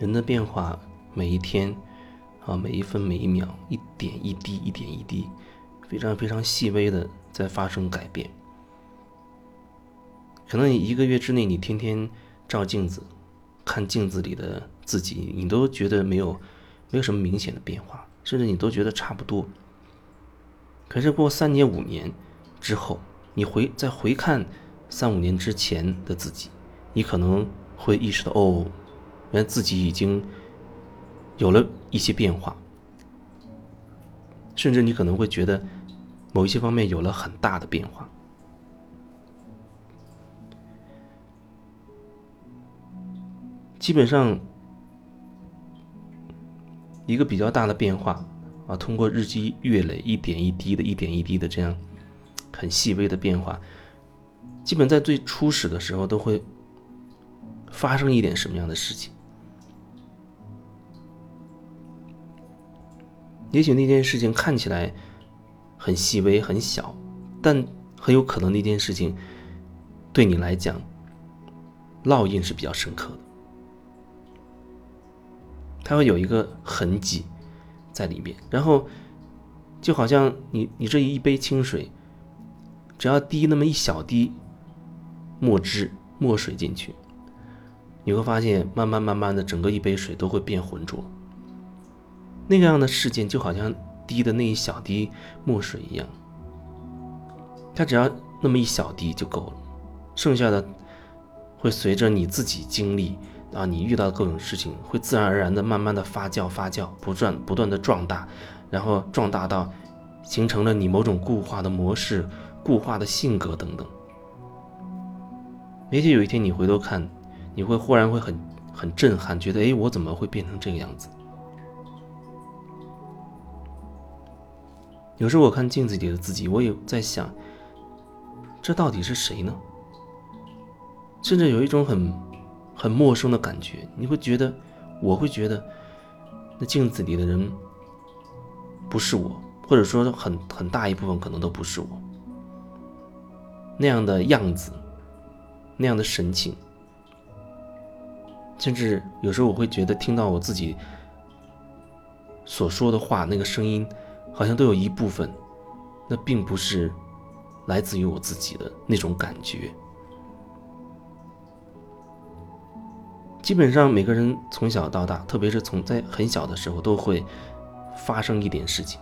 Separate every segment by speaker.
Speaker 1: 人的变化，每一天，啊，每一分每一秒，一点一滴，一点一滴，非常非常细微的在发生改变。可能你一个月之内，你天天照镜子，看镜子里的自己，你都觉得没有，没有什么明显的变化，甚至你都觉得差不多。可是过三年五年之后，你回再回看三五年之前的自己，你可能会意识到，哦，原来自己已经有了一些变化，甚至你可能会觉得某一些方面有了很大的变化。基本上，一个比较大的变化啊，通过日积月累，一点一滴的，一点一滴的这样很细微的变化，基本在最初始的时候都会发生一点什么样的事情？也许那件事情看起来很细微、很小，但很有可能那件事情对你来讲烙印是比较深刻的。它会有一个痕迹在里面，然后就好像你你这一杯清水，只要滴那么一小滴墨汁墨水进去，你会发现慢慢慢慢的整个一杯水都会变浑浊。那个样的事件就好像滴的那一小滴墨水一样，它只要那么一小滴就够了，剩下的会随着你自己经历。啊，你遇到的各种事情，会自然而然的、慢慢的发酵、发酵，不断不断的壮大，然后壮大到形成了你某种固化的模式、固化的性格等等。也许有一天你回头看，你会忽然会很很震撼，觉得哎，我怎么会变成这个样子？有时候我看镜子里的自己，我也在想，这到底是谁呢？甚至有一种很。很陌生的感觉，你会觉得，我会觉得，那镜子里的人不是我，或者说很很大一部分可能都不是我。那样的样子，那样的神情，甚至有时候我会觉得听到我自己所说的话，那个声音，好像都有一部分，那并不是来自于我自己的那种感觉。基本上每个人从小到大，特别是从在很小的时候，都会发生一点事情，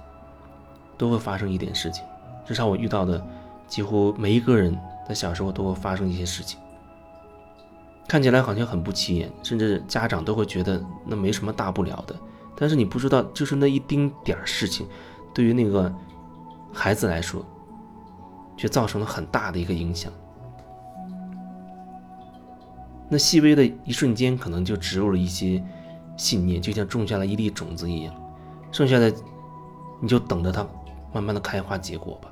Speaker 1: 都会发生一点事情。至少我遇到的几乎每一个人在小时候都会发生一些事情，看起来好像很不起眼，甚至家长都会觉得那没什么大不了的。但是你不知道，就是那一丁点儿事情，对于那个孩子来说，却造成了很大的一个影响。那细微的一瞬间，可能就植入了一些信念，就像种下了一粒种子一样。剩下的，你就等着它慢慢的开花结果吧。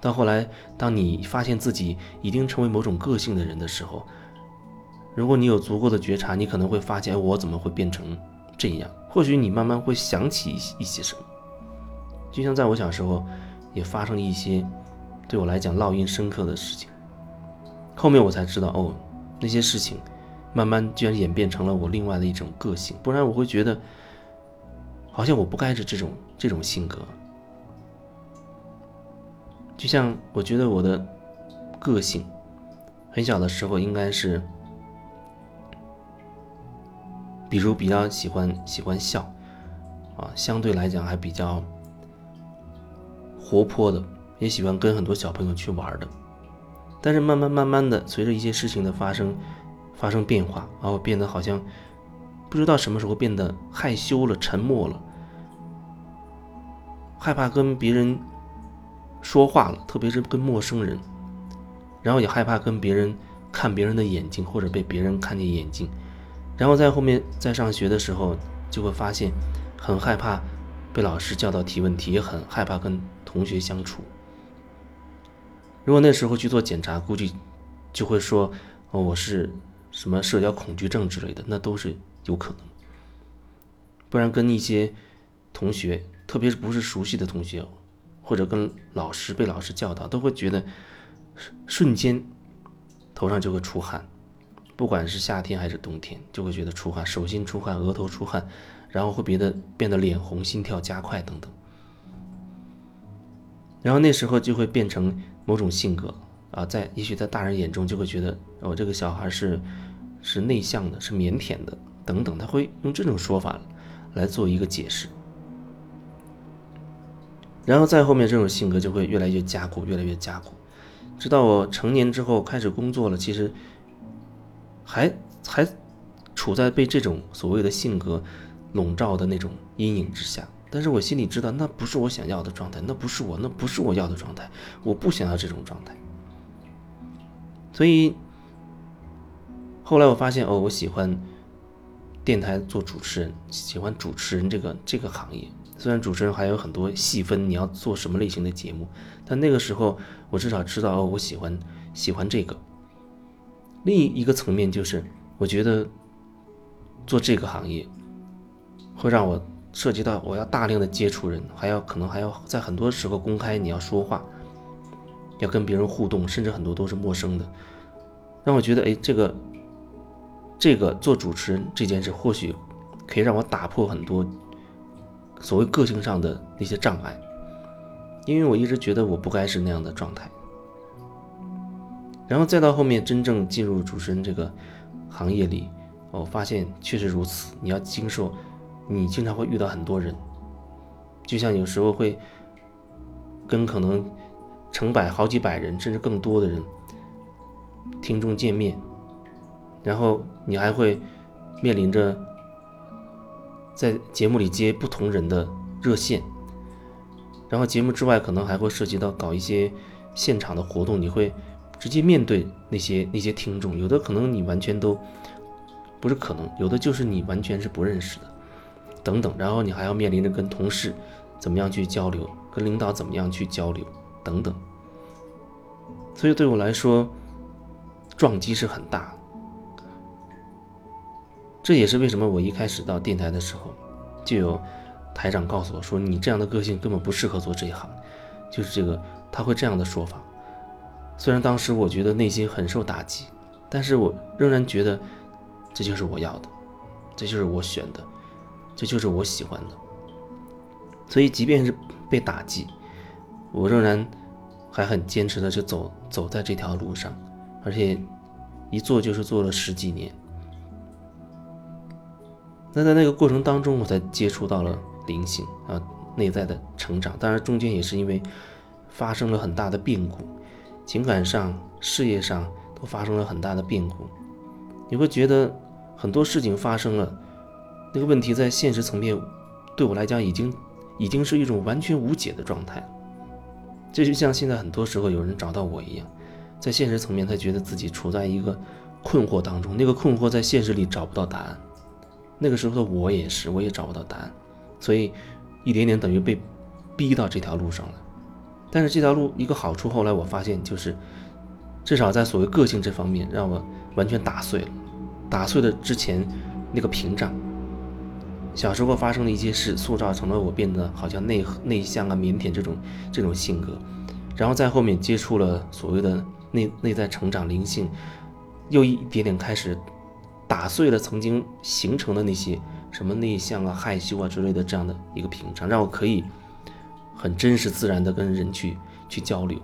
Speaker 1: 到后来，当你发现自己已经成为某种个性的人的时候，如果你有足够的觉察，你可能会发现，我怎么会变成这样？或许你慢慢会想起一些什么。就像在我小时候，也发生一些对我来讲烙印深刻的事情。后面我才知道，哦。那些事情，慢慢居然演变成了我另外的一种个性，不然我会觉得，好像我不该是这种这种性格。就像我觉得我的个性，很小的时候应该是，比如比较喜欢喜欢笑，啊，相对来讲还比较活泼的，也喜欢跟很多小朋友去玩的。但是慢慢慢慢的，随着一些事情的发生，发生变化，然后变得好像不知道什么时候变得害羞了、沉默了，害怕跟别人说话了，特别是跟陌生人，然后也害怕跟别人看别人的眼睛，或者被别人看见眼睛，然后在后面在上学的时候，就会发现很害怕被老师叫到提问题，也很害怕跟同学相处。如果那时候去做检查，估计就会说，哦，我是什么社交恐惧症之类的，那都是有可能。不然跟一些同学，特别是不是熟悉的同学，或者跟老师被老师教导，都会觉得瞬间头上就会出汗，不管是夏天还是冬天，就会觉得出汗，手心出汗，额头出汗，然后会变得变得脸红、心跳加快等等。然后那时候就会变成某种性格啊，在也许在大人眼中就会觉得哦，这个小孩是是内向的，是腼腆的等等，他会用这种说法来做一个解释。然后再后面这种性格就会越来越加固，越来越加固，直到我成年之后开始工作了，其实还还处在被这种所谓的性格笼罩的那种阴影之下。但是我心里知道，那不是我想要的状态，那不是我，那不是我要的状态，我不想要这种状态。所以后来我发现，哦，我喜欢电台做主持人，喜欢主持人这个这个行业。虽然主持人还有很多细分，你要做什么类型的节目，但那个时候我至少知道，哦，我喜欢喜欢这个。另一个层面就是，我觉得做这个行业会让我。涉及到我要大量的接触人，还要可能还要在很多时候公开你要说话，要跟别人互动，甚至很多都是陌生的，让我觉得哎，这个这个做主持人这件事或许可以让我打破很多所谓个性上的那些障碍，因为我一直觉得我不该是那样的状态，然后再到后面真正进入主持人这个行业里，我发现确实如此，你要经受。你经常会遇到很多人，就像有时候会跟可能成百、好几百人甚至更多的人听众见面，然后你还会面临着在节目里接不同人的热线，然后节目之外可能还会涉及到搞一些现场的活动，你会直接面对那些那些听众，有的可能你完全都不是可能，有的就是你完全是不认识的。等等，然后你还要面临着跟同事怎么样去交流，跟领导怎么样去交流，等等。所以对我来说，撞击是很大。这也是为什么我一开始到电台的时候，就有台长告诉我说：“你这样的个性根本不适合做这一行。”就是这个，他会这样的说法。虽然当时我觉得内心很受打击，但是我仍然觉得这就是我要的，这就是我选的。这就是我喜欢的，所以即便是被打击，我仍然还很坚持的就走走在这条路上，而且一做就是做了十几年。那在那个过程当中，我才接触到了灵性啊，内在的成长。当然，中间也是因为发生了很大的变故，情感上、事业上都发生了很大的变故。你会觉得很多事情发生了。那个问题在现实层面，对我来讲已经已经是一种完全无解的状态。这就像现在很多时候有人找到我一样，在现实层面他觉得自己处在一个困惑当中，那个困惑在现实里找不到答案。那个时候的我也是，我也找不到答案，所以一点点等于被逼到这条路上了。但是这条路一个好处，后来我发现就是，至少在所谓个性这方面，让我完全打碎了，打碎了之前那个屏障。小时候发生的一些事，塑造成了我变得好像内内向啊、腼腆这种这种性格，然后在后面接触了所谓的内内在成长、灵性，又一点点开始打碎了曾经形成的那些什么内向啊、害羞啊之类的这样的一个屏障，让我可以很真实自然的跟人去去交流。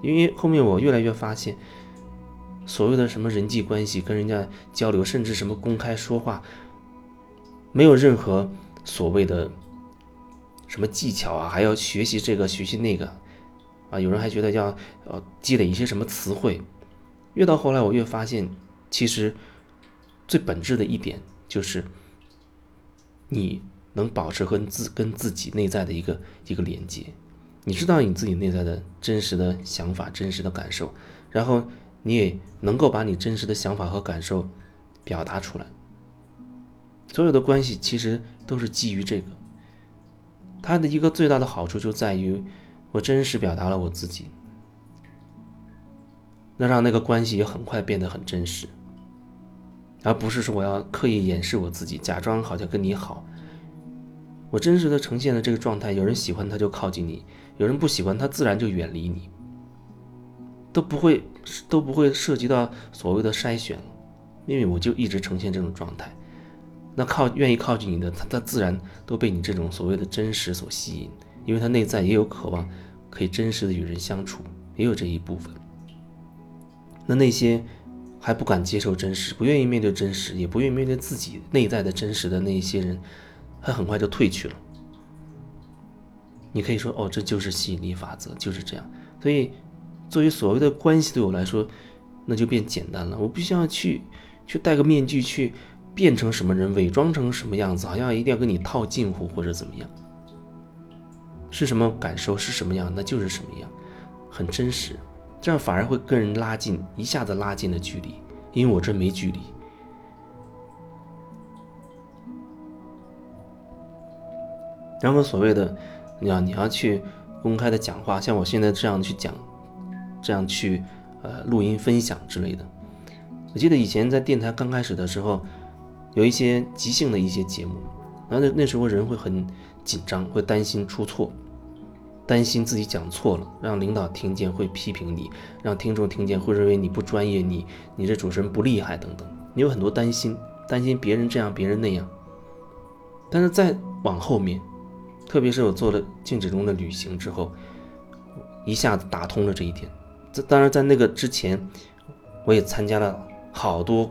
Speaker 1: 因为后面我越来越发现，所谓的什么人际关系、跟人家交流，甚至什么公开说话。没有任何所谓的什么技巧啊，还要学习这个学习那个，啊，有人还觉得要呃积累一些什么词汇。越到后来，我越发现，其实最本质的一点就是，你能保持和自跟自己内在的一个一个连接。你知道你自己内在的真实的想法、真实的感受，然后你也能够把你真实的想法和感受表达出来。所有的关系其实都是基于这个，它的一个最大的好处就在于，我真实表达了我自己，那让那个关系也很快变得很真实，而不是说我要刻意掩饰我自己，假装好像跟你好。我真实的呈现的这个状态，有人喜欢他就靠近你，有人不喜欢他自然就远离你，都不会都不会涉及到所谓的筛选。因为我就一直呈现这种状态。那靠愿意靠近你的，他他自然都被你这种所谓的真实所吸引，因为他内在也有渴望，可以真实的与人相处，也有这一部分。那那些还不敢接受真实，不愿意面对真实，也不愿意面对自己内在的真实的那一些人，他很快就退去了。你可以说，哦，这就是吸引力法则，就是这样。所以，作为所谓的关系，对我来说，那就变简单了。我不需要去去戴个面具去。变成什么人，伪装成什么样子，好像一定要跟你套近乎或者怎么样，是什么感受是什么样，那就是什么样，很真实，这样反而会跟人拉近，一下子拉近了距离，因为我这没距离。然后所谓的，你要你要去公开的讲话，像我现在这样去讲，这样去呃录音分享之类的，我记得以前在电台刚开始的时候。有一些即兴的一些节目，然后那那时候人会很紧张，会担心出错，担心自己讲错了，让领导听见会批评你，让听众听见会认为你不专业，你你这主持人不厉害等等，你有很多担心，担心别人这样，别人那样。但是再往后面，特别是我做了静止中的旅行之后，一下子打通了这一点。这当然在那个之前，我也参加了好多。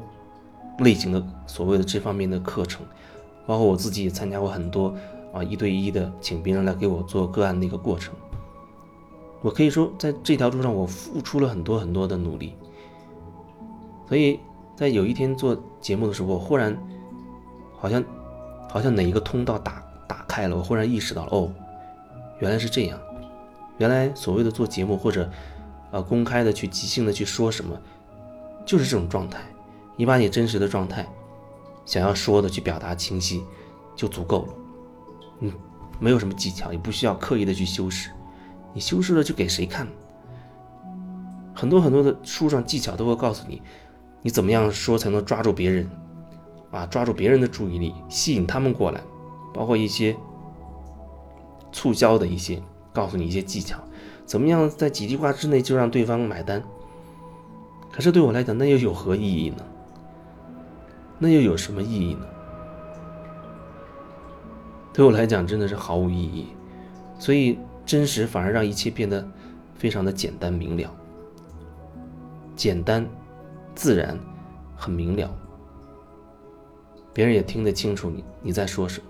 Speaker 1: 类型的所谓的这方面的课程，包括我自己也参加过很多啊一对一的，请别人来给我做个案的一个过程。我可以说，在这条路上我付出了很多很多的努力。所以在有一天做节目的时候，我忽然好像好像哪一个通道打打开了，我忽然意识到了，哦，原来是这样，原来所谓的做节目或者呃公开的去即兴的去说什么，就是这种状态。你把你真实的状态，想要说的去表达清晰，就足够了。嗯，没有什么技巧，也不需要刻意的去修饰。你修饰了就给谁看？很多很多的书上技巧都会告诉你，你怎么样说才能抓住别人，啊，抓住别人的注意力，吸引他们过来，包括一些促销的一些，告诉你一些技巧，怎么样在几句话之内就让对方买单。可是对我来讲，那又有何意义呢？那又有什么意义呢？对我来讲，真的是毫无意义。所以，真实反而让一切变得非常的简单明了，简单、自然、很明了。别人也听得清楚你你在说什么，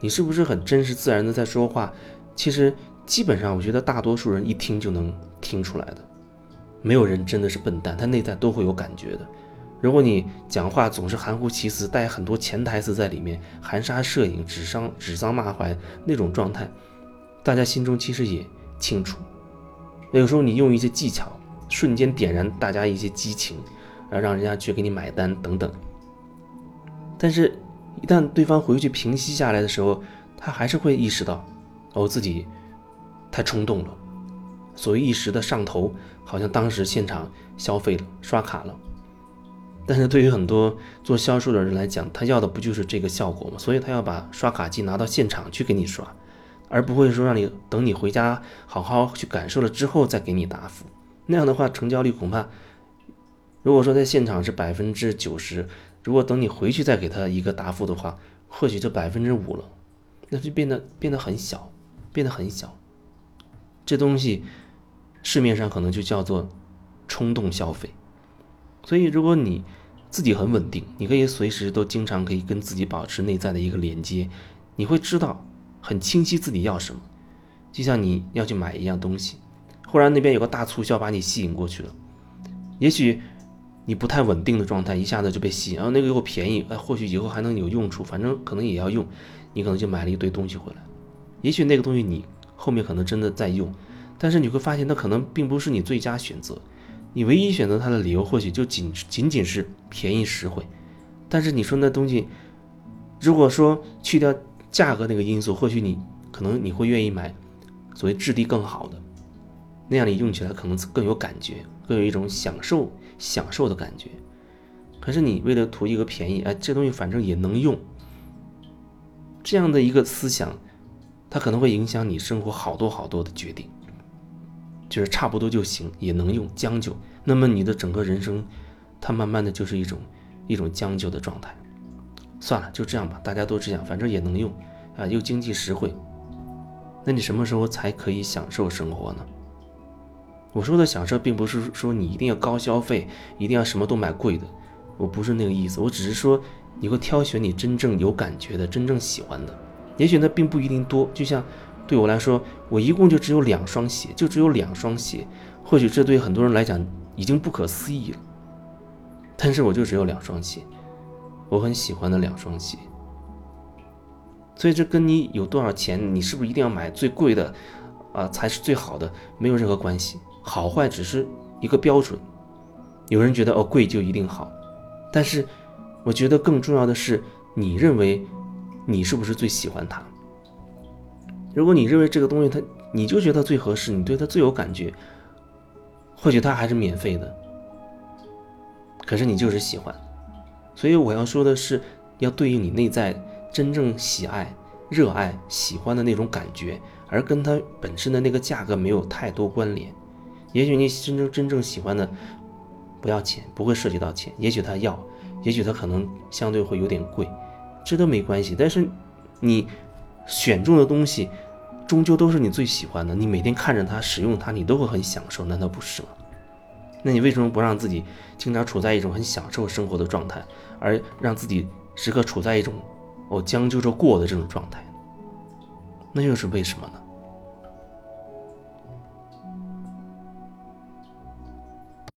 Speaker 1: 你是不是很真实自然的在说话？其实，基本上我觉得大多数人一听就能听出来的，没有人真的是笨蛋，他内在都会有感觉的。如果你讲话总是含糊其辞，带很多潜台词在里面，含沙射影、指桑指桑骂槐那种状态，大家心中其实也清楚。有时候你用一些技巧，瞬间点燃大家一些激情，然后让人家去给你买单等等。但是，一旦对方回去平息下来的时候，他还是会意识到，哦，自己太冲动了，所谓一时的上头，好像当时现场消费了、刷卡了。但是对于很多做销售的人来讲，他要的不就是这个效果吗？所以他要把刷卡机拿到现场去给你刷，而不会说让你等你回家好好去感受了之后再给你答复。那样的话，成交率恐怕，如果说在现场是百分之九十，如果等你回去再给他一个答复的话，或许就百分之五了，那就变得变得很小，变得很小。这东西市面上可能就叫做冲动消费。所以，如果你自己很稳定，你可以随时都经常可以跟自己保持内在的一个连接，你会知道很清晰自己要什么。就像你要去买一样东西，忽然那边有个大促销把你吸引过去了，也许你不太稳定的状态一下子就被吸引，然后那个又便宜，哎，或许以后还能有用处，反正可能也要用，你可能就买了一堆东西回来。也许那个东西你后面可能真的在用，但是你会发现那可能并不是你最佳选择。你唯一选择它的理由，或许就仅仅仅是便宜实惠，但是你说那东西，如果说去掉价格那个因素，或许你可能你会愿意买所谓质地更好的，那样你用起来可能更有感觉，更有一种享受享受的感觉。可是你为了图一个便宜，哎，这东西反正也能用，这样的一个思想，它可能会影响你生活好多好多的决定。就是差不多就行，也能用将就。那么你的整个人生，它慢慢的就是一种一种将就的状态。算了，就这样吧，大家都这样，反正也能用啊，又经济实惠。那你什么时候才可以享受生活呢？我说的享受，并不是说你一定要高消费，一定要什么都买贵的，我不是那个意思。我只是说，你会挑选你真正有感觉的、真正喜欢的。也许那并不一定多，就像对我来说，我一共就只有两双鞋，就只有两双鞋。或许这对很多人来讲已经不可思议了，但是我就只有两双鞋，我很喜欢的两双鞋。所以这跟你有多少钱，你是不是一定要买最贵的，啊才是最好的，没有任何关系。好坏只是一个标准。有人觉得哦贵就一定好，但是我觉得更重要的是，你认为你是不是最喜欢它？如果你认为这个东西它，你就觉得最合适，你对它最有感觉，或许它还是免费的，可是你就是喜欢。所以我要说的是，要对应你内在。真正喜爱、热爱、喜欢的那种感觉，而跟它本身的那个价格没有太多关联。也许你真正真正喜欢的不要钱，不会涉及到钱；也许他要，也许他可能相对会有点贵，这都没关系。但是你选中的东西，终究都是你最喜欢的。你每天看着它、使用它，你都会很享受，难道不是吗？那你为什么不让自己经常处在一种很享受生活的状态，而让自己时刻处在一种？我将就着过的这种状态，那又是为什么呢？